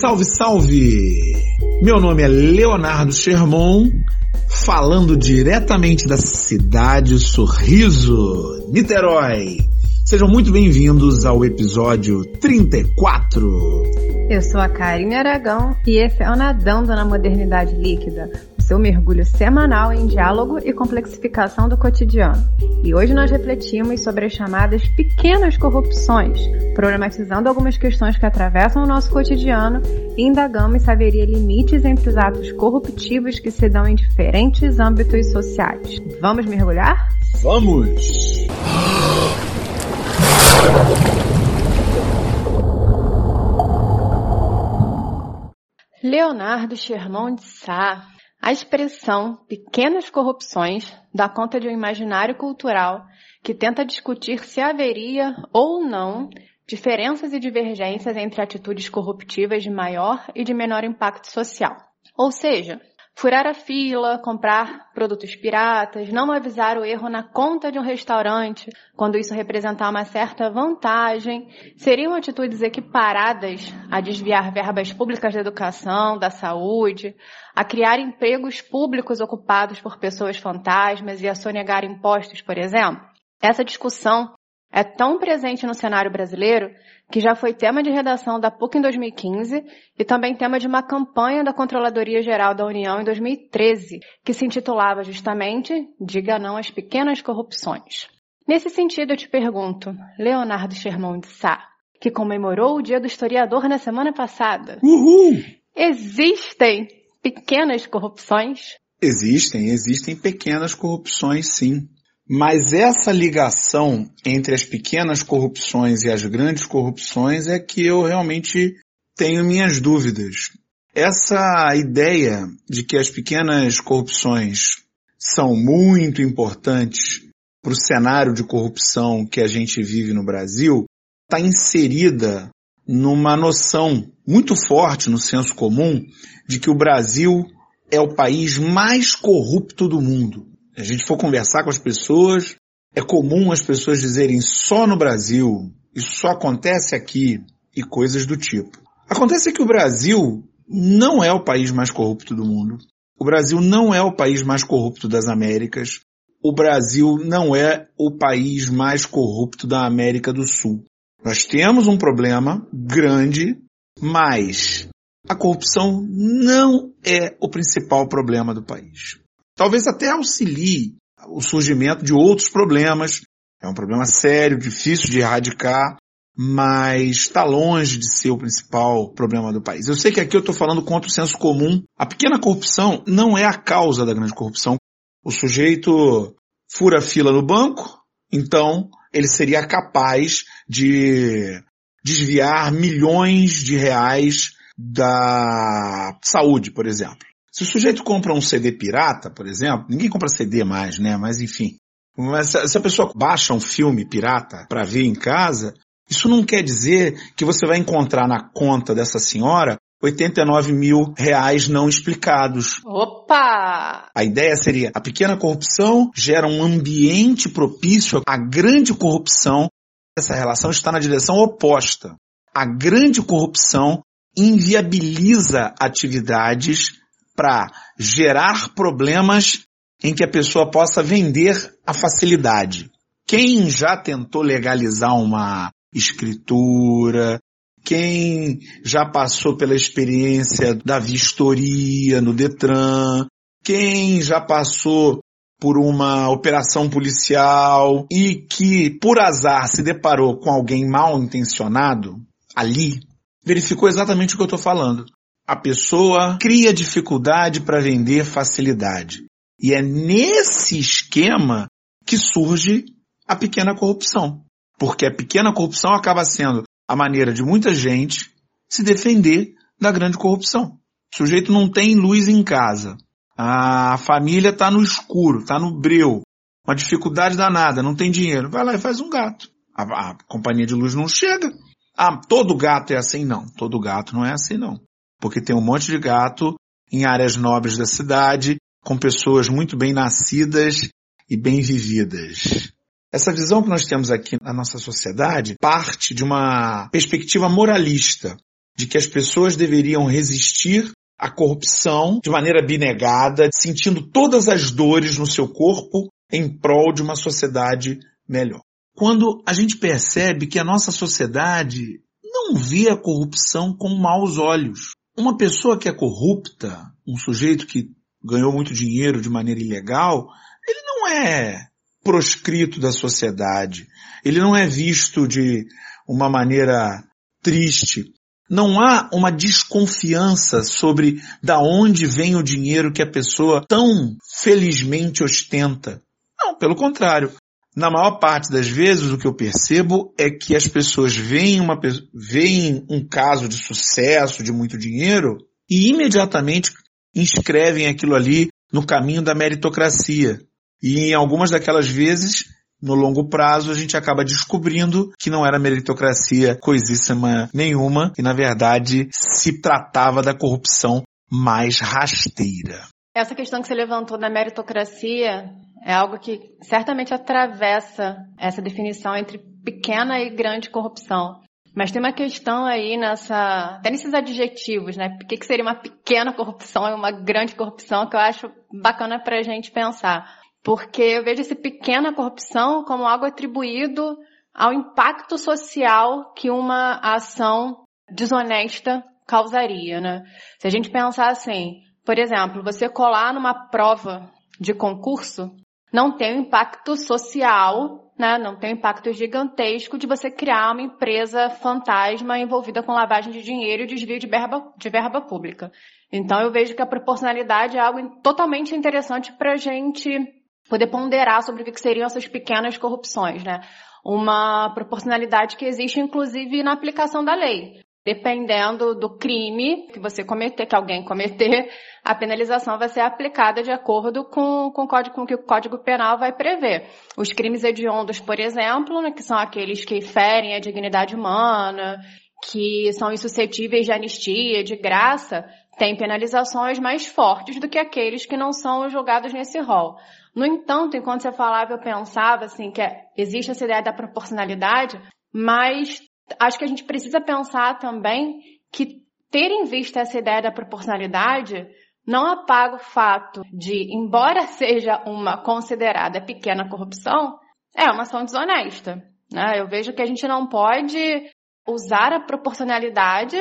Salve, salve! Meu nome é Leonardo Sherman, falando diretamente da cidade Sorriso, Niterói. Sejam muito bem-vindos ao episódio 34. Eu sou a Karine Aragão e esse é o Nadando na Modernidade Líquida, seu mergulho semanal em diálogo e complexificação do cotidiano. E hoje nós refletimos sobre as chamadas pequenas corrupções, problematizando algumas questões que atravessam o nosso cotidiano e indagamos se haveria limites entre os atos corruptivos que se dão em diferentes âmbitos sociais. Vamos mergulhar? Vamos! Leonardo Sherman de Sá. A expressão pequenas corrupções dá conta de um imaginário cultural que tenta discutir se haveria ou não diferenças e divergências entre atitudes corruptivas de maior e de menor impacto social. Ou seja, furar a fila, comprar produtos piratas, não avisar o erro na conta de um restaurante, quando isso representar uma certa vantagem, seriam atitudes equiparadas a desviar verbas públicas da educação, da saúde, a criar empregos públicos ocupados por pessoas fantasmas e a sonegar impostos, por exemplo? Essa discussão é tão presente no cenário brasileiro que já foi tema de redação da PUC em 2015 e também tema de uma campanha da Controladoria Geral da União em 2013, que se intitulava justamente Diga não às pequenas corrupções. Nesse sentido, eu te pergunto, Leonardo Sherman de Sá, que comemorou o Dia do Historiador na semana passada. Uhul! Existem pequenas corrupções? Existem, existem pequenas corrupções, sim. Mas essa ligação entre as pequenas corrupções e as grandes corrupções é que eu realmente tenho minhas dúvidas. Essa ideia de que as pequenas corrupções são muito importantes para o cenário de corrupção que a gente vive no Brasil está inserida numa noção muito forte no senso comum de que o Brasil é o país mais corrupto do mundo a gente for conversar com as pessoas, é comum as pessoas dizerem só no Brasil, isso só acontece aqui e coisas do tipo. Acontece que o Brasil não é o país mais corrupto do mundo. O Brasil não é o país mais corrupto das Américas. O Brasil não é o país mais corrupto da América do Sul. Nós temos um problema grande, mas a corrupção não é o principal problema do país talvez até auxilie o surgimento de outros problemas. É um problema sério, difícil de erradicar, mas está longe de ser o principal problema do país. Eu sei que aqui eu estou falando contra o senso comum. A pequena corrupção não é a causa da grande corrupção. O sujeito fura fila no banco, então ele seria capaz de desviar milhões de reais da saúde, por exemplo. Se o sujeito compra um CD pirata, por exemplo, ninguém compra CD mais, né? Mas enfim. Mas se a pessoa baixa um filme pirata para ver em casa, isso não quer dizer que você vai encontrar na conta dessa senhora 89 mil reais não explicados. Opa! A ideia seria, a pequena corrupção gera um ambiente propício à grande corrupção. Essa relação está na direção oposta. A grande corrupção inviabiliza atividades para gerar problemas em que a pessoa possa vender a facilidade. Quem já tentou legalizar uma escritura, quem já passou pela experiência da vistoria no Detran, quem já passou por uma operação policial e que, por azar, se deparou com alguém mal intencionado? Ali, verificou exatamente o que eu estou falando a pessoa cria dificuldade para vender facilidade. E é nesse esquema que surge a pequena corrupção. Porque a pequena corrupção acaba sendo a maneira de muita gente se defender da grande corrupção. O sujeito não tem luz em casa. A família está no escuro, está no breu. Uma dificuldade danada, não tem dinheiro. Vai lá e faz um gato. A, a companhia de luz não chega. Ah, todo gato é assim? Não. Todo gato não é assim, não porque tem um monte de gato em áreas nobres da cidade, com pessoas muito bem nascidas e bem vividas. Essa visão que nós temos aqui na nossa sociedade parte de uma perspectiva moralista, de que as pessoas deveriam resistir à corrupção de maneira abnegada, sentindo todas as dores no seu corpo em prol de uma sociedade melhor. Quando a gente percebe que a nossa sociedade não vê a corrupção com maus olhos. Uma pessoa que é corrupta, um sujeito que ganhou muito dinheiro de maneira ilegal, ele não é proscrito da sociedade. Ele não é visto de uma maneira triste. Não há uma desconfiança sobre da onde vem o dinheiro que a pessoa tão felizmente ostenta. Não, pelo contrário. Na maior parte das vezes o que eu percebo é que as pessoas veem, uma, veem um caso de sucesso, de muito dinheiro, e imediatamente inscrevem aquilo ali no caminho da meritocracia. E em algumas daquelas vezes, no longo prazo, a gente acaba descobrindo que não era meritocracia coisíssima nenhuma, e na verdade se tratava da corrupção mais rasteira. Essa questão que você levantou da meritocracia é algo que certamente atravessa essa definição entre pequena e grande corrupção. Mas tem uma questão aí nessa, até nesses adjetivos, né? O que, seria uma pequena corrupção e uma grande corrupção que eu acho bacana para a gente pensar. Porque eu vejo essa pequena corrupção como algo atribuído ao impacto social que uma ação desonesta causaria, né? Se a gente pensar assim, por exemplo, você colar numa prova de concurso não tem um impacto social, né? Não tem um impacto gigantesco de você criar uma empresa fantasma envolvida com lavagem de dinheiro e desvio de verba, de verba pública. Então eu vejo que a proporcionalidade é algo totalmente interessante para a gente poder ponderar sobre o que seriam essas pequenas corrupções, né? Uma proporcionalidade que existe inclusive na aplicação da lei. Dependendo do crime que você cometer, que alguém cometer, a penalização vai ser aplicada de acordo com, com, o, código, com o que o Código Penal vai prever. Os crimes hediondos, por exemplo, né, que são aqueles que ferem a dignidade humana, que são insuscetíveis de anistia, de graça, têm penalizações mais fortes do que aqueles que não são julgados nesse rol. No entanto, enquanto você falava, eu pensava assim que é, existe essa ideia da proporcionalidade, mas acho que a gente precisa pensar também que ter em vista essa ideia da proporcionalidade não apaga o fato de, embora seja uma considerada pequena corrupção, é uma ação desonesta. Né? Eu vejo que a gente não pode usar a proporcionalidade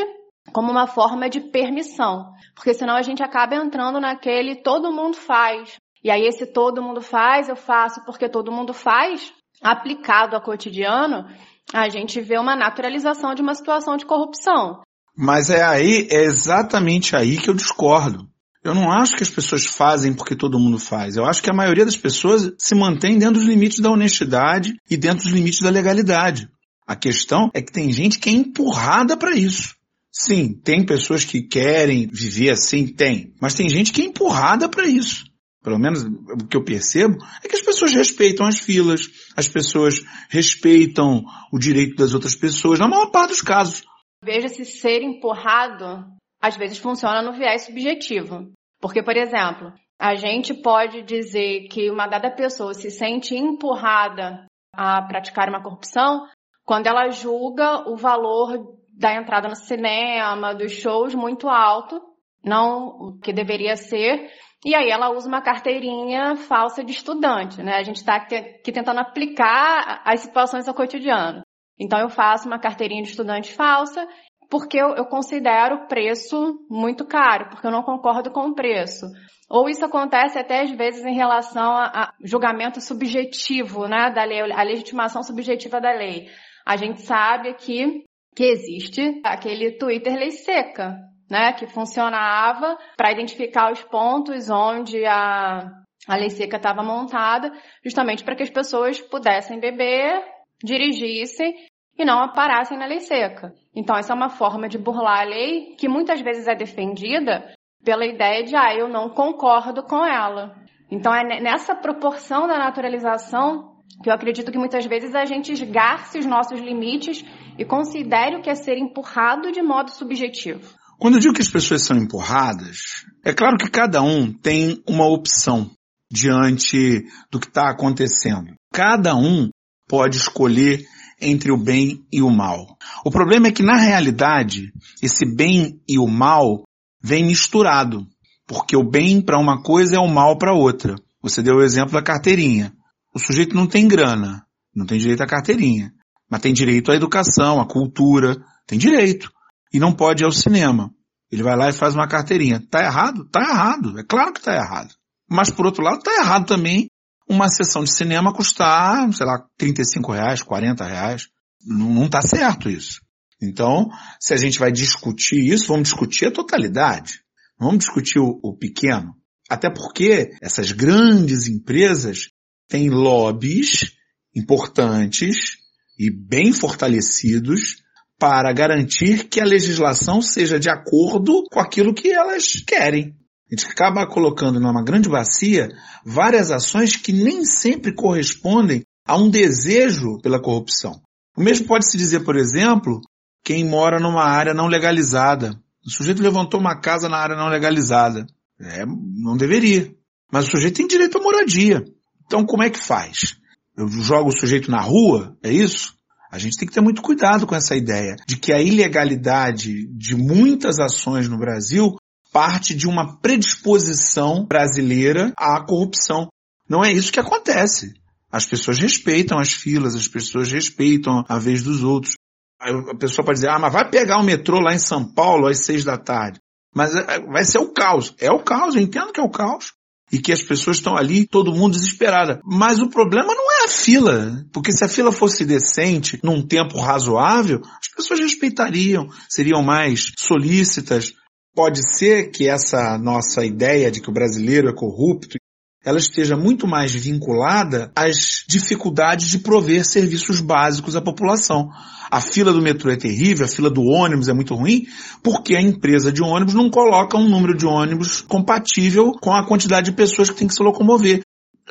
como uma forma de permissão, porque senão a gente acaba entrando naquele todo mundo faz. E aí esse todo mundo faz, eu faço porque todo mundo faz, aplicado ao cotidiano, a gente vê uma naturalização de uma situação de corrupção. Mas é aí, é exatamente aí que eu discordo. Eu não acho que as pessoas fazem porque todo mundo faz. Eu acho que a maioria das pessoas se mantém dentro dos limites da honestidade e dentro dos limites da legalidade. A questão é que tem gente que é empurrada para isso. Sim, tem pessoas que querem viver assim, tem. Mas tem gente que é empurrada para isso pelo menos o que eu percebo, é que as pessoas respeitam as filas, as pessoas respeitam o direito das outras pessoas, na maior parte dos casos. Veja-se ser empurrado, às vezes funciona no viés subjetivo. Porque, por exemplo, a gente pode dizer que uma dada pessoa se sente empurrada a praticar uma corrupção quando ela julga o valor da entrada no cinema, dos shows muito alto, não o que deveria ser, e aí ela usa uma carteirinha falsa de estudante, né? A gente está aqui tentando aplicar as situações ao cotidiano. Então eu faço uma carteirinha de estudante falsa porque eu, eu considero o preço muito caro, porque eu não concordo com o preço. Ou isso acontece até às vezes em relação a, a julgamento subjetivo, né, da lei, a legitimação subjetiva da lei. A gente sabe aqui que existe aquele Twitter lei seca, né, que funcionava para identificar os pontos onde a, a lei seca estava montada, justamente para que as pessoas pudessem beber, dirigissem e não parassem na lei seca. Então, essa é uma forma de burlar a lei que muitas vezes é defendida pela ideia de, ah, eu não concordo com ela. Então, é nessa proporção da naturalização que eu acredito que muitas vezes a gente esgarce os nossos limites e considere o que é ser empurrado de modo subjetivo. Quando eu digo que as pessoas são empurradas, é claro que cada um tem uma opção diante do que está acontecendo. Cada um pode escolher entre o bem e o mal. O problema é que na realidade, esse bem e o mal vem misturado, porque o bem para uma coisa é o mal para outra. Você deu o exemplo da carteirinha. O sujeito não tem grana, não tem direito à carteirinha, mas tem direito à educação, à cultura, tem direito. E não pode ir ao cinema. Ele vai lá e faz uma carteirinha. Tá errado? Tá errado. É claro que tá errado. Mas por outro lado, tá errado também uma sessão de cinema custar, sei lá, 35 reais, 40 reais. Não, não tá certo isso. Então, se a gente vai discutir isso, vamos discutir a totalidade. Vamos discutir o, o pequeno. Até porque essas grandes empresas têm lobbies importantes e bem fortalecidos para garantir que a legislação seja de acordo com aquilo que elas querem. A gente acaba colocando numa grande bacia várias ações que nem sempre correspondem a um desejo pela corrupção. O mesmo pode se dizer, por exemplo, quem mora numa área não legalizada. O sujeito levantou uma casa na área não legalizada. É, não deveria. Mas o sujeito tem direito à moradia. Então como é que faz? Eu jogo o sujeito na rua? É isso? A gente tem que ter muito cuidado com essa ideia de que a ilegalidade de muitas ações no Brasil parte de uma predisposição brasileira à corrupção. Não é isso que acontece. As pessoas respeitam as filas, as pessoas respeitam a vez dos outros. a pessoa pode dizer, ah, mas vai pegar o metrô lá em São Paulo às seis da tarde. Mas é, vai ser o caos. É o caos, eu entendo que é o caos. E que as pessoas estão ali, todo mundo desesperada. Mas o problema não é a fila. Porque se a fila fosse decente, num tempo razoável, as pessoas respeitariam, seriam mais solícitas, Pode ser que essa nossa ideia de que o brasileiro é corrupto ela esteja muito mais vinculada às dificuldades de prover serviços básicos à população. A fila do metrô é terrível, a fila do ônibus é muito ruim, porque a empresa de ônibus não coloca um número de ônibus compatível com a quantidade de pessoas que tem que se locomover.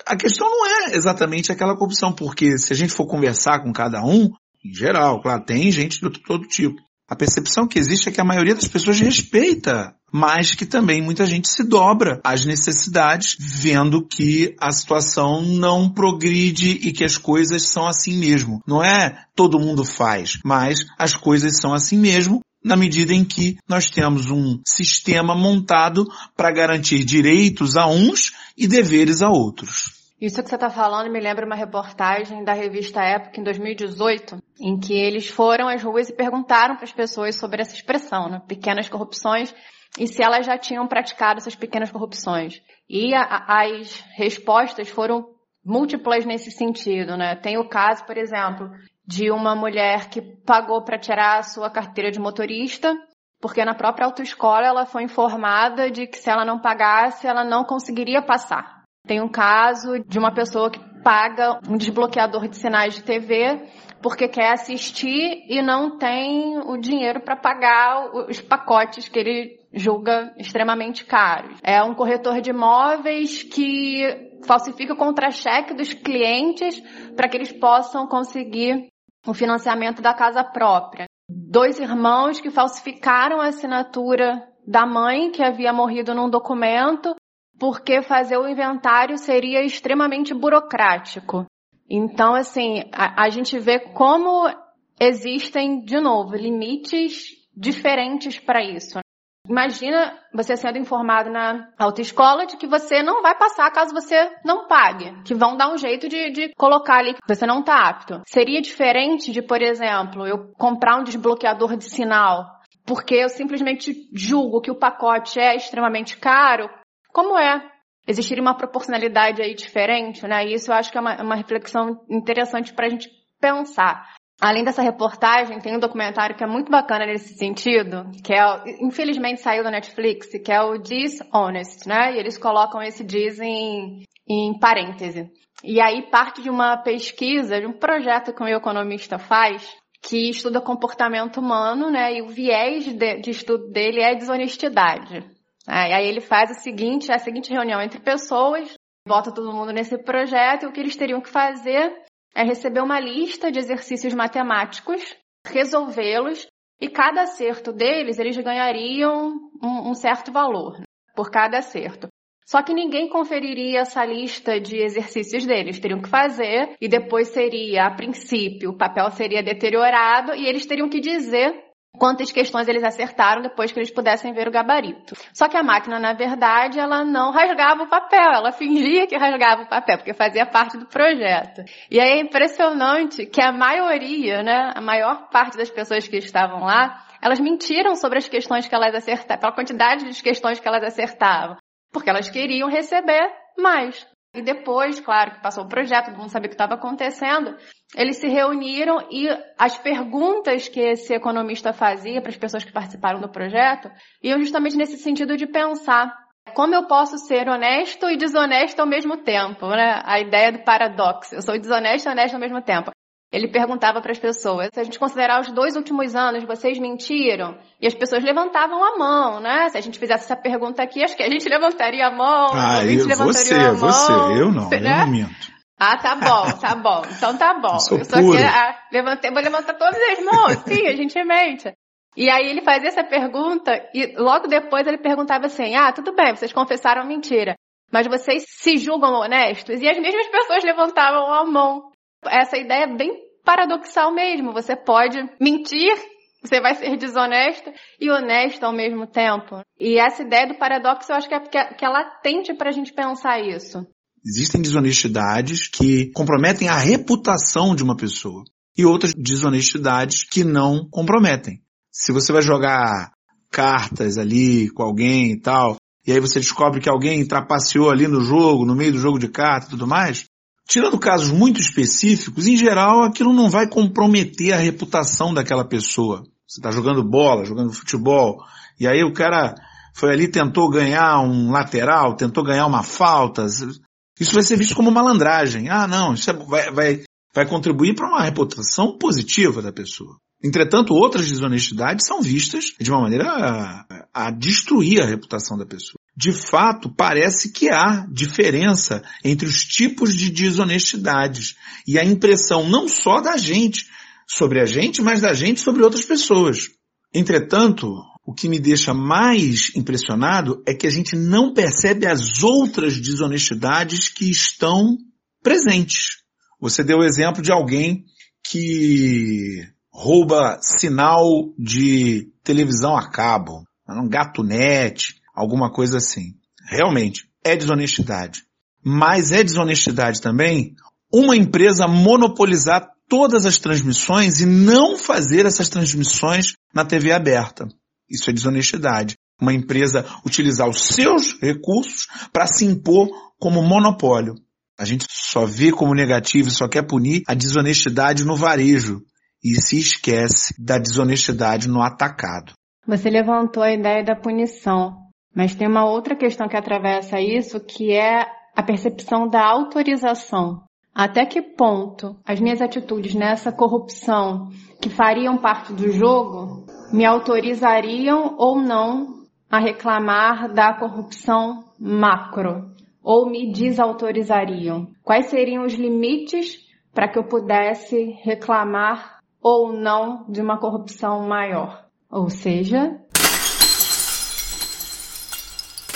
A questão não é exatamente aquela corrupção, porque se a gente for conversar com cada um, em geral, claro, tem gente de todo tipo. A percepção que existe é que a maioria das pessoas respeita, mas que também muita gente se dobra às necessidades, vendo que a situação não progride e que as coisas são assim mesmo. Não é todo mundo faz, mas as coisas são assim mesmo na medida em que nós temos um sistema montado para garantir direitos a uns e deveres a outros. Isso que você está falando me lembra uma reportagem da revista Época em 2018, em que eles foram às ruas e perguntaram para as pessoas sobre essa expressão, né? pequenas corrupções, e se elas já tinham praticado essas pequenas corrupções. E a, as respostas foram múltiplas nesse sentido, né? Tem o caso, por exemplo, de uma mulher que pagou para tirar a sua carteira de motorista, porque na própria autoescola ela foi informada de que se ela não pagasse, ela não conseguiria passar. Tem um caso de uma pessoa que paga um desbloqueador de sinais de TV porque quer assistir e não tem o dinheiro para pagar os pacotes que ele julga extremamente caros. É um corretor de imóveis que falsifica o contra-cheque dos clientes para que eles possam conseguir o financiamento da casa própria. Dois irmãos que falsificaram a assinatura da mãe que havia morrido num documento porque fazer o inventário seria extremamente burocrático. Então, assim, a, a gente vê como existem, de novo, limites diferentes para isso. Imagina você sendo informado na autoescola de que você não vai passar caso você não pague, que vão dar um jeito de, de colocar ali que você não está apto. Seria diferente de, por exemplo, eu comprar um desbloqueador de sinal porque eu simplesmente julgo que o pacote é extremamente caro, como é existir uma proporcionalidade aí diferente, né? E isso eu acho que é uma, uma reflexão interessante para a gente pensar. Além dessa reportagem, tem um documentário que é muito bacana nesse sentido, que é, infelizmente saiu da Netflix, que é o Dishonest, né? E eles colocam esse diz em, em parêntese. E aí parte de uma pesquisa, de um projeto que o meu economista faz, que estuda comportamento humano, né? E o viés de, de estudo dele é desonestidade. Aí ele faz a seguinte, a seguinte reunião entre pessoas, bota todo mundo nesse projeto e o que eles teriam que fazer é receber uma lista de exercícios matemáticos, resolvê-los e cada acerto deles eles ganhariam um, um certo valor por cada acerto. Só que ninguém conferiria essa lista de exercícios deles. Teriam que fazer e depois seria, a princípio, o papel seria deteriorado e eles teriam que dizer quantas questões eles acertaram depois que eles pudessem ver o gabarito. Só que a máquina, na verdade, ela não rasgava o papel, ela fingia que rasgava o papel, porque fazia parte do projeto. E aí é impressionante que a maioria, né, a maior parte das pessoas que estavam lá, elas mentiram sobre as questões que elas acertavam, pela quantidade de questões que elas acertavam porque elas queriam receber mais. E depois, claro, que passou o projeto, todo mundo sabia o que estava acontecendo, eles se reuniram e as perguntas que esse economista fazia para as pessoas que participaram do projeto iam justamente nesse sentido de pensar como eu posso ser honesto e desonesto ao mesmo tempo, né? A ideia do paradoxo. Eu sou desonesto e honesto ao mesmo tempo. Ele perguntava para as pessoas, se a gente considerar os dois últimos anos, vocês mentiram? E as pessoas levantavam a mão, né? Se a gente fizesse essa pergunta aqui, acho que a gente levantaria a mão. Ah, eu, você, a mão, você, eu não, né? eu não minto. Ah, tá bom, tá bom. Então tá bom. Eu sou eu só que, ah, levantei, vou levantar todas as mãos. Sim, a gente mente. E aí ele fazia essa pergunta e logo depois ele perguntava assim: Ah, tudo bem, vocês confessaram mentira. Mas vocês se julgam honestos? E as mesmas pessoas levantavam a mão essa ideia é bem paradoxal mesmo. Você pode mentir, você vai ser desonesto e honesto ao mesmo tempo. E essa ideia do paradoxo eu acho que é, que que é latente para a gente pensar isso. Existem desonestidades que comprometem a reputação de uma pessoa e outras desonestidades que não comprometem. Se você vai jogar cartas ali com alguém e tal, e aí você descobre que alguém trapaceou ali no jogo, no meio do jogo de cartas e tudo mais, Tirando casos muito específicos, em geral aquilo não vai comprometer a reputação daquela pessoa. Você está jogando bola, jogando futebol, e aí o cara foi ali tentou ganhar um lateral, tentou ganhar uma falta. Isso vai ser visto como malandragem. Ah, não, isso é, vai, vai, vai contribuir para uma reputação positiva da pessoa. Entretanto, outras desonestidades são vistas de uma maneira a, a destruir a reputação da pessoa de fato, parece que há diferença entre os tipos de desonestidades e a impressão não só da gente sobre a gente, mas da gente sobre outras pessoas. Entretanto, o que me deixa mais impressionado é que a gente não percebe as outras desonestidades que estão presentes. Você deu o exemplo de alguém que rouba sinal de televisão a cabo, um gato net, alguma coisa assim. Realmente, é desonestidade. Mas é desonestidade também uma empresa monopolizar todas as transmissões e não fazer essas transmissões na TV aberta. Isso é desonestidade. Uma empresa utilizar os seus recursos para se impor como monopólio. A gente só vê como negativo e só quer punir a desonestidade no varejo e se esquece da desonestidade no atacado. Você levantou a ideia da punição. Mas tem uma outra questão que atravessa isso, que é a percepção da autorização. Até que ponto as minhas atitudes nessa corrupção que fariam parte do jogo me autorizariam ou não a reclamar da corrupção macro? Ou me desautorizariam? Quais seriam os limites para que eu pudesse reclamar ou não de uma corrupção maior? Ou seja,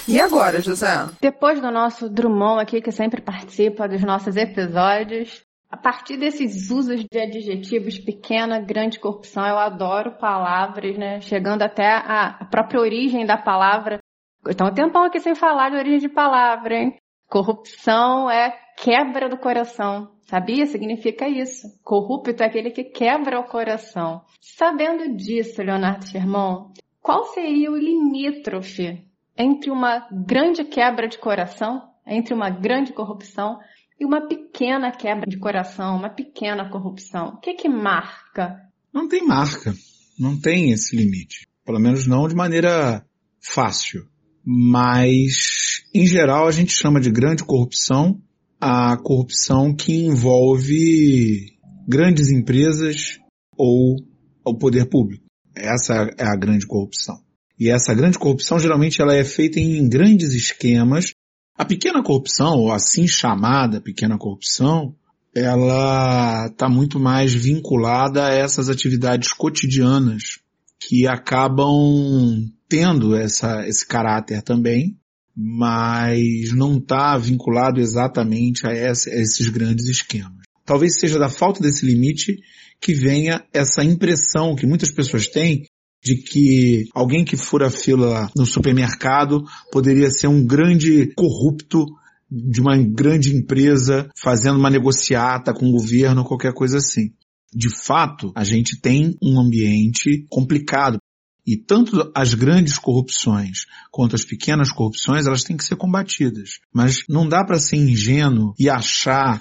e agora, José? Depois do nosso Drummond aqui, que sempre participa dos nossos episódios, a partir desses usos de adjetivos pequena, grande corrupção, eu adoro palavras, né? Chegando até a própria origem da palavra. Então, um tempão aqui sem falar de origem de palavra, hein? Corrupção é quebra do coração. Sabia? Significa isso. Corrupto é aquele que quebra o coração. Sabendo disso, Leonardo Sherman, qual seria o limítrofe entre uma grande quebra de coração, entre uma grande corrupção e uma pequena quebra de coração, uma pequena corrupção? O que que marca? Não tem marca. Não tem esse limite. Pelo menos não de maneira fácil. Mas, em geral, a gente chama de grande corrupção a corrupção que envolve grandes empresas ou o poder público. Essa é a grande corrupção. E essa grande corrupção geralmente ela é feita em grandes esquemas. A pequena corrupção, ou assim chamada pequena corrupção, ela está muito mais vinculada a essas atividades cotidianas que acabam tendo essa, esse caráter também, mas não está vinculado exatamente a, essa, a esses grandes esquemas. Talvez seja da falta desse limite que venha essa impressão que muitas pessoas têm de que alguém que fura fila no supermercado poderia ser um grande corrupto de uma grande empresa fazendo uma negociata com o governo, qualquer coisa assim. De fato, a gente tem um ambiente complicado. E tanto as grandes corrupções quanto as pequenas corrupções, elas têm que ser combatidas. Mas não dá para ser ingênuo e achar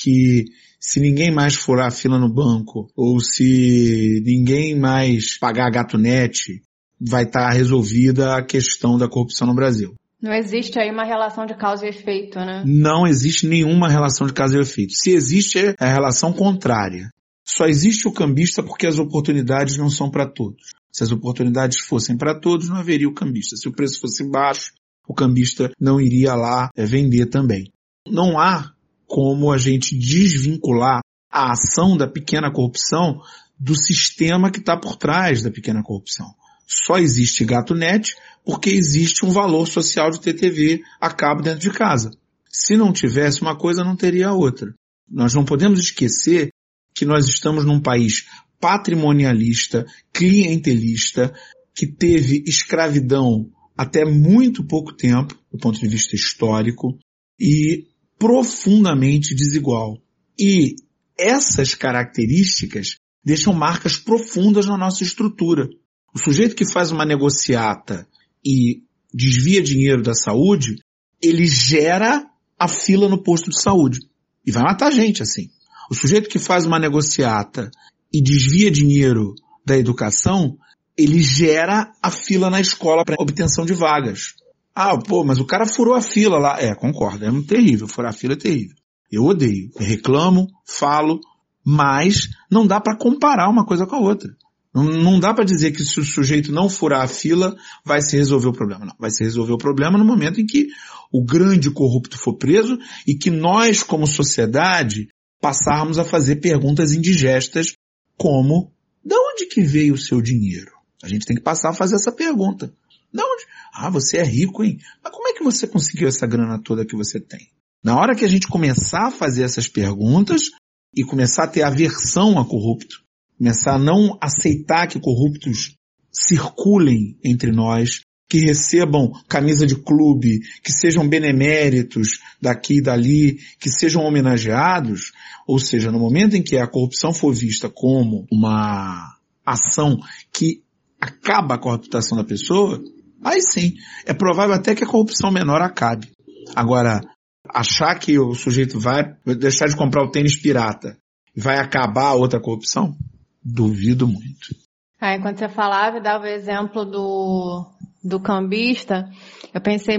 que se ninguém mais furar a fila no banco, ou se ninguém mais pagar gato net, vai estar tá resolvida a questão da corrupção no Brasil. Não existe aí uma relação de causa e efeito, né? Não existe nenhuma relação de causa e efeito. Se existe, é a relação contrária. Só existe o cambista porque as oportunidades não são para todos. Se as oportunidades fossem para todos, não haveria o cambista. Se o preço fosse baixo, o cambista não iria lá é, vender também. Não há como a gente desvincular a ação da pequena corrupção do sistema que está por trás da pequena corrupção. Só existe gato net porque existe um valor social de ter TV a cabo dentro de casa. Se não tivesse uma coisa, não teria outra. Nós não podemos esquecer que nós estamos num país patrimonialista, clientelista, que teve escravidão até muito pouco tempo, do ponto de vista histórico, e profundamente desigual. E essas características deixam marcas profundas na nossa estrutura. O sujeito que faz uma negociata e desvia dinheiro da saúde, ele gera a fila no posto de saúde. E vai matar gente assim. O sujeito que faz uma negociata e desvia dinheiro da educação, ele gera a fila na escola para obtenção de vagas. Ah, pô, mas o cara furou a fila lá. É, concordo, é terrível, furar a fila é terrível. Eu odeio, eu reclamo, falo, mas não dá para comparar uma coisa com a outra. Não, não dá para dizer que se o sujeito não furar a fila, vai se resolver o problema. Não, vai se resolver o problema no momento em que o grande corrupto for preso e que nós, como sociedade, passarmos a fazer perguntas indigestas como, de onde que veio o seu dinheiro? A gente tem que passar a fazer essa pergunta. De onde? Ah, você é rico, hein? Mas como é que você conseguiu essa grana toda que você tem? Na hora que a gente começar a fazer essas perguntas e começar a ter aversão a corrupto, começar a não aceitar que corruptos circulem entre nós, que recebam camisa de clube, que sejam beneméritos daqui e dali, que sejam homenageados, ou seja, no momento em que a corrupção for vista como uma ação que acaba com a reputação da pessoa, Aí sim, é provável até que a corrupção menor acabe. Agora, achar que o sujeito vai deixar de comprar o tênis pirata e vai acabar a outra corrupção? Duvido muito. Aí, quando você falava e dava o exemplo do, do cambista, eu pensei,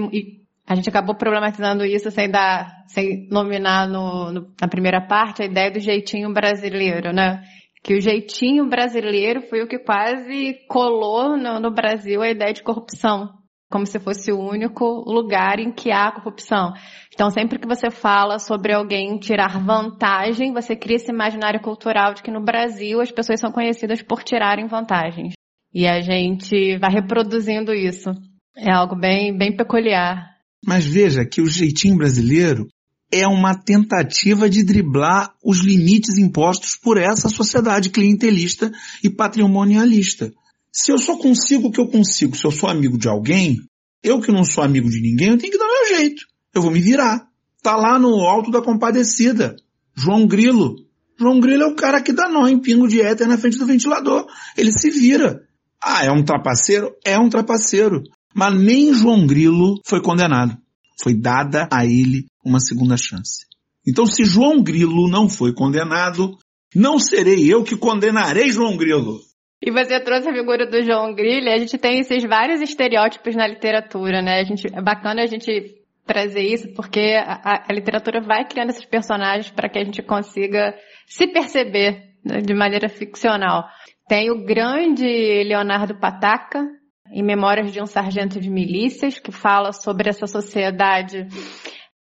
a gente acabou problematizando isso sem dar, sem nominar no, no, na primeira parte a ideia do jeitinho brasileiro, né? Que o jeitinho brasileiro foi o que quase colou no, no, Brasil a ideia de corrupção, como se fosse o único lugar em que há corrupção. Então, sempre que você fala sobre alguém tirar vantagem, você cria esse imaginário cultural de que no Brasil as pessoas são conhecidas por tirarem vantagens. E a gente vai reproduzindo isso. É algo bem, bem peculiar. Mas veja que o jeitinho brasileiro é uma tentativa de driblar os limites impostos por essa sociedade clientelista e patrimonialista. Se eu só consigo o que eu consigo, se eu sou amigo de alguém, eu que não sou amigo de ninguém, eu tenho que dar meu jeito. Eu vou me virar. Tá lá no alto da compadecida. João Grilo. João Grilo é o cara que dá nó em pingo de éter na frente do ventilador. Ele se vira. Ah, é um trapaceiro? É um trapaceiro. Mas nem João Grilo foi condenado. Foi dada a ele uma segunda chance. Então, se João Grilo não foi condenado, não serei eu que condenarei João Grilo. E você trouxe a figura do João Grilo, e a gente tem esses vários estereótipos na literatura, né? A gente, é bacana a gente trazer isso, porque a, a literatura vai criando esses personagens para que a gente consiga se perceber né, de maneira ficcional. Tem o grande Leonardo Pataca, em Memórias de um Sargento de Milícias, que fala sobre essa sociedade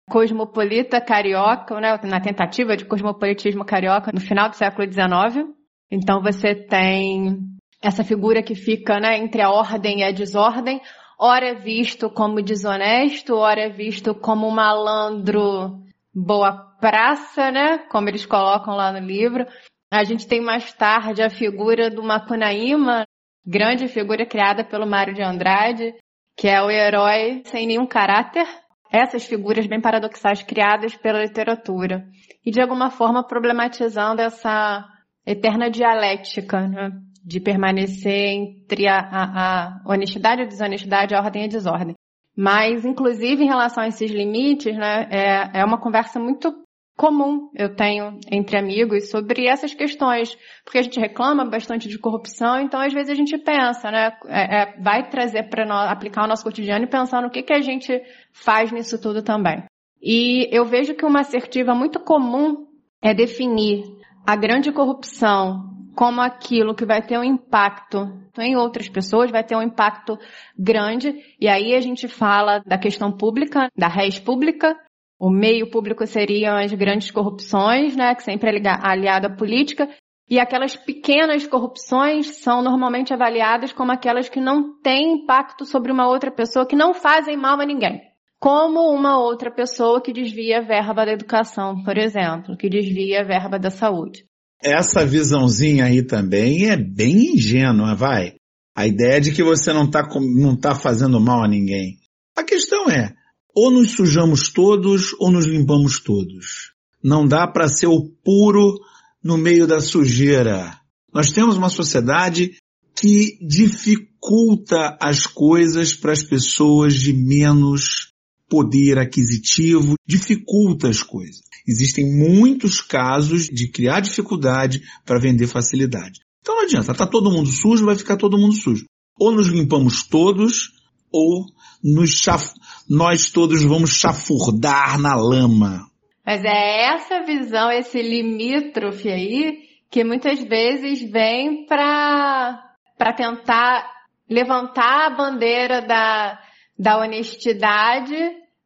cosmopolita carioca, né, na tentativa de cosmopolitismo carioca no final do século XIX. Então você tem essa figura que fica né, entre a ordem e a desordem, ora é visto como desonesto, ora é visto como malandro boa praça, né? Como eles colocam lá no livro. A gente tem mais tarde a figura do Macunaíma, grande figura criada pelo Mário de Andrade, que é o herói sem nenhum caráter. Essas figuras bem paradoxais criadas pela literatura. E de alguma forma problematizando essa eterna dialética, né? de permanecer entre a, a, a honestidade e desonestidade, a ordem e a desordem. Mas, inclusive, em relação a esses limites, né, é, é uma conversa muito comum eu tenho entre amigos sobre essas questões, porque a gente reclama bastante de corrupção, então às vezes a gente pensa, né, é, é, vai trazer para aplicar o nosso cotidiano e pensar no que, que a gente faz nisso tudo também. E eu vejo que uma assertiva muito comum é definir a grande corrupção como aquilo que vai ter um impacto em outras pessoas, vai ter um impacto grande. E aí a gente fala da questão pública, da res pública. O meio público seriam as grandes corrupções, né, que sempre é aliada à política. E aquelas pequenas corrupções são normalmente avaliadas como aquelas que não têm impacto sobre uma outra pessoa, que não fazem mal a ninguém. Como uma outra pessoa que desvia a verba da educação, por exemplo, que desvia a verba da saúde. Essa visãozinha aí também é bem ingênua, vai. A ideia de que você não está não tá fazendo mal a ninguém. A questão é, ou nos sujamos todos ou nos limpamos todos. Não dá para ser o puro no meio da sujeira. Nós temos uma sociedade que dificulta as coisas para as pessoas de menos poder aquisitivo, dificulta as coisas. Existem muitos casos de criar dificuldade para vender facilidade. Então não adianta, tá todo mundo sujo, vai ficar todo mundo sujo. Ou nos limpamos todos, ou nos chaf... nós todos vamos chafurdar na lama. Mas é essa visão, esse limítrofe aí, que muitas vezes vem para para tentar levantar a bandeira da, da honestidade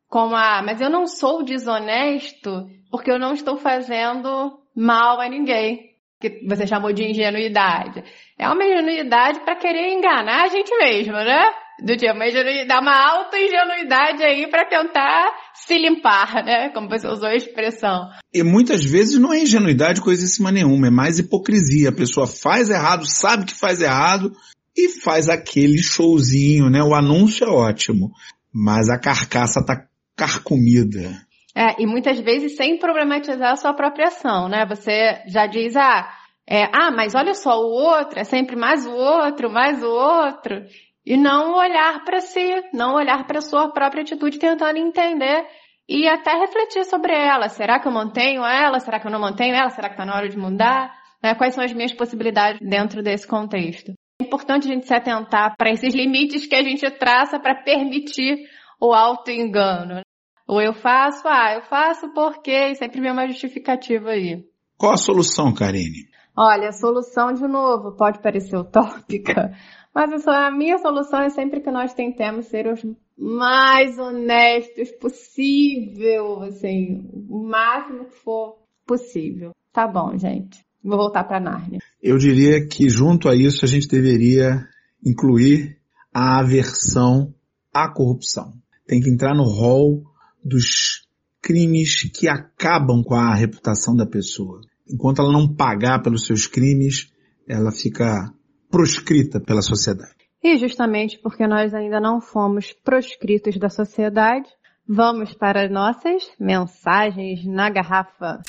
como a, mas eu não sou desonesto porque eu não estou fazendo mal a ninguém, que você chamou de ingenuidade. É uma ingenuidade para querer enganar a gente mesmo, né? Do dia, uma ingenuidade, uma alta ingenuidade aí para tentar se limpar, né? Como você usou a expressão. E muitas vezes não é ingenuidade coisíssima nenhuma, é mais hipocrisia. A pessoa faz errado, sabe que faz errado e faz aquele showzinho, né? O anúncio é ótimo, mas a carcaça tá carcomida. É, e muitas vezes sem problematizar a sua própria ação, né? Você já diz, ah, é, ah, mas olha só, o outro é sempre mais o outro, mais o outro. E não olhar para si, não olhar para sua própria atitude, tentando entender e até refletir sobre ela. Será que eu mantenho ela? Será que eu não mantenho ela? Será que está na hora de mudar? Né? Quais são as minhas possibilidades dentro desse contexto? É importante a gente se atentar para esses limites que a gente traça para permitir o auto-engano. Ou eu faço, ah, eu faço porque, e sempre vem uma justificativa aí. Qual a solução, Karine? Olha, a solução, de novo, pode parecer utópica, mas a minha solução é sempre que nós tentemos ser os mais honestos possível, assim, o máximo que for possível. Tá bom, gente. Vou voltar para Nárnia. Eu diria que junto a isso a gente deveria incluir a aversão à corrupção. Tem que entrar no rol dos crimes que acabam com a reputação da pessoa. Enquanto ela não pagar pelos seus crimes, ela fica proscrita pela sociedade. E justamente porque nós ainda não fomos proscritos da sociedade, vamos para nossas mensagens na garrafa.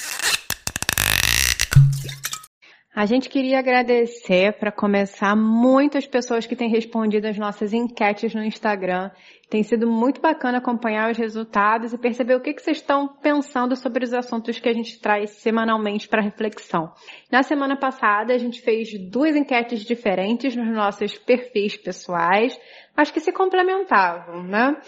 A gente queria agradecer para começar muitas pessoas que têm respondido as nossas enquetes no Instagram. Tem sido muito bacana acompanhar os resultados e perceber o que, que vocês estão pensando sobre os assuntos que a gente traz semanalmente para reflexão. Na semana passada a gente fez duas enquetes diferentes nos nossos perfis pessoais, mas que se complementavam, né?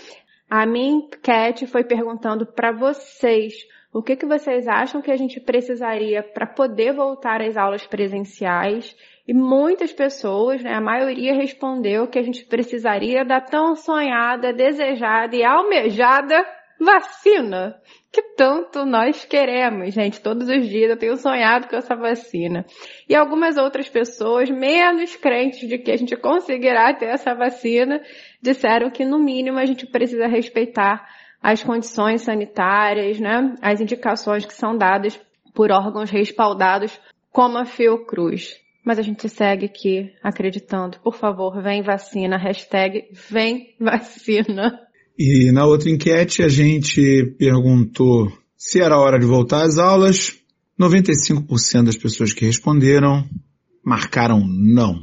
A minha enquete foi perguntando para vocês o que, que vocês acham que a gente precisaria para poder voltar às aulas presenciais? E muitas pessoas, né, a maioria respondeu que a gente precisaria da tão sonhada, desejada e almejada vacina que tanto nós queremos, gente. Todos os dias eu tenho sonhado com essa vacina. E algumas outras pessoas, menos crentes de que a gente conseguirá ter essa vacina, disseram que no mínimo a gente precisa respeitar as condições sanitárias, né? As indicações que são dadas por órgãos respaldados como a Fiocruz. Mas a gente segue aqui acreditando. Por favor, vem vacina. Hashtag vem vacina. E na outra enquete a gente perguntou se era hora de voltar às aulas. 95% das pessoas que responderam marcaram não.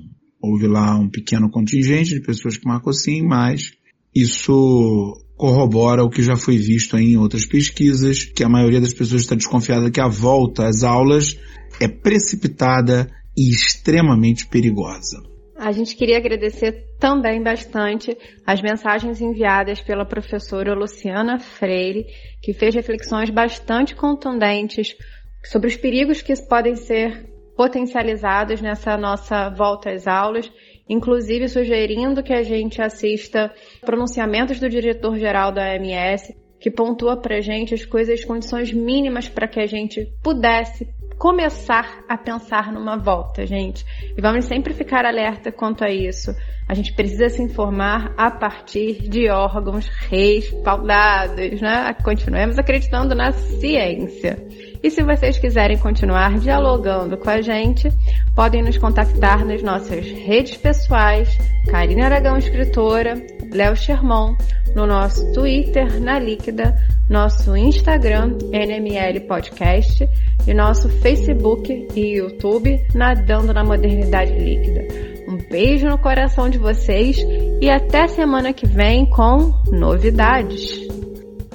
Houve lá um pequeno contingente de pessoas que marcou sim, mas isso corrobora o que já foi visto em outras pesquisas, que a maioria das pessoas está desconfiada que a volta às aulas é precipitada e extremamente perigosa. A gente queria agradecer também bastante as mensagens enviadas pela professora Luciana Freire, que fez reflexões bastante contundentes sobre os perigos que podem ser potencializados nessa nossa volta às aulas, inclusive sugerindo que a gente assista pronunciamentos do diretor-geral da OMS, que pontua para gente as coisas, as condições mínimas para que a gente pudesse começar a pensar numa volta, gente. E vamos sempre ficar alerta quanto a isso. A gente precisa se informar a partir de órgãos respaldados, né? Continuemos acreditando na ciência. E se vocês quiserem continuar dialogando com a gente, podem nos contactar nas nossas redes pessoais, Karina Aragão Escritora, Léo Sherman, no nosso Twitter, na Líquida, nosso Instagram, NML Podcast, e nosso Facebook e YouTube, Nadando na Modernidade Líquida. Um beijo no coração de vocês e até semana que vem com novidades.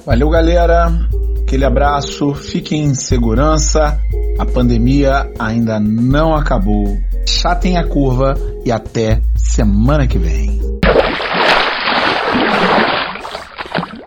Valeu, galera! Aquele abraço, fiquem em segurança. A pandemia ainda não acabou. Chatem a curva e até semana que vem.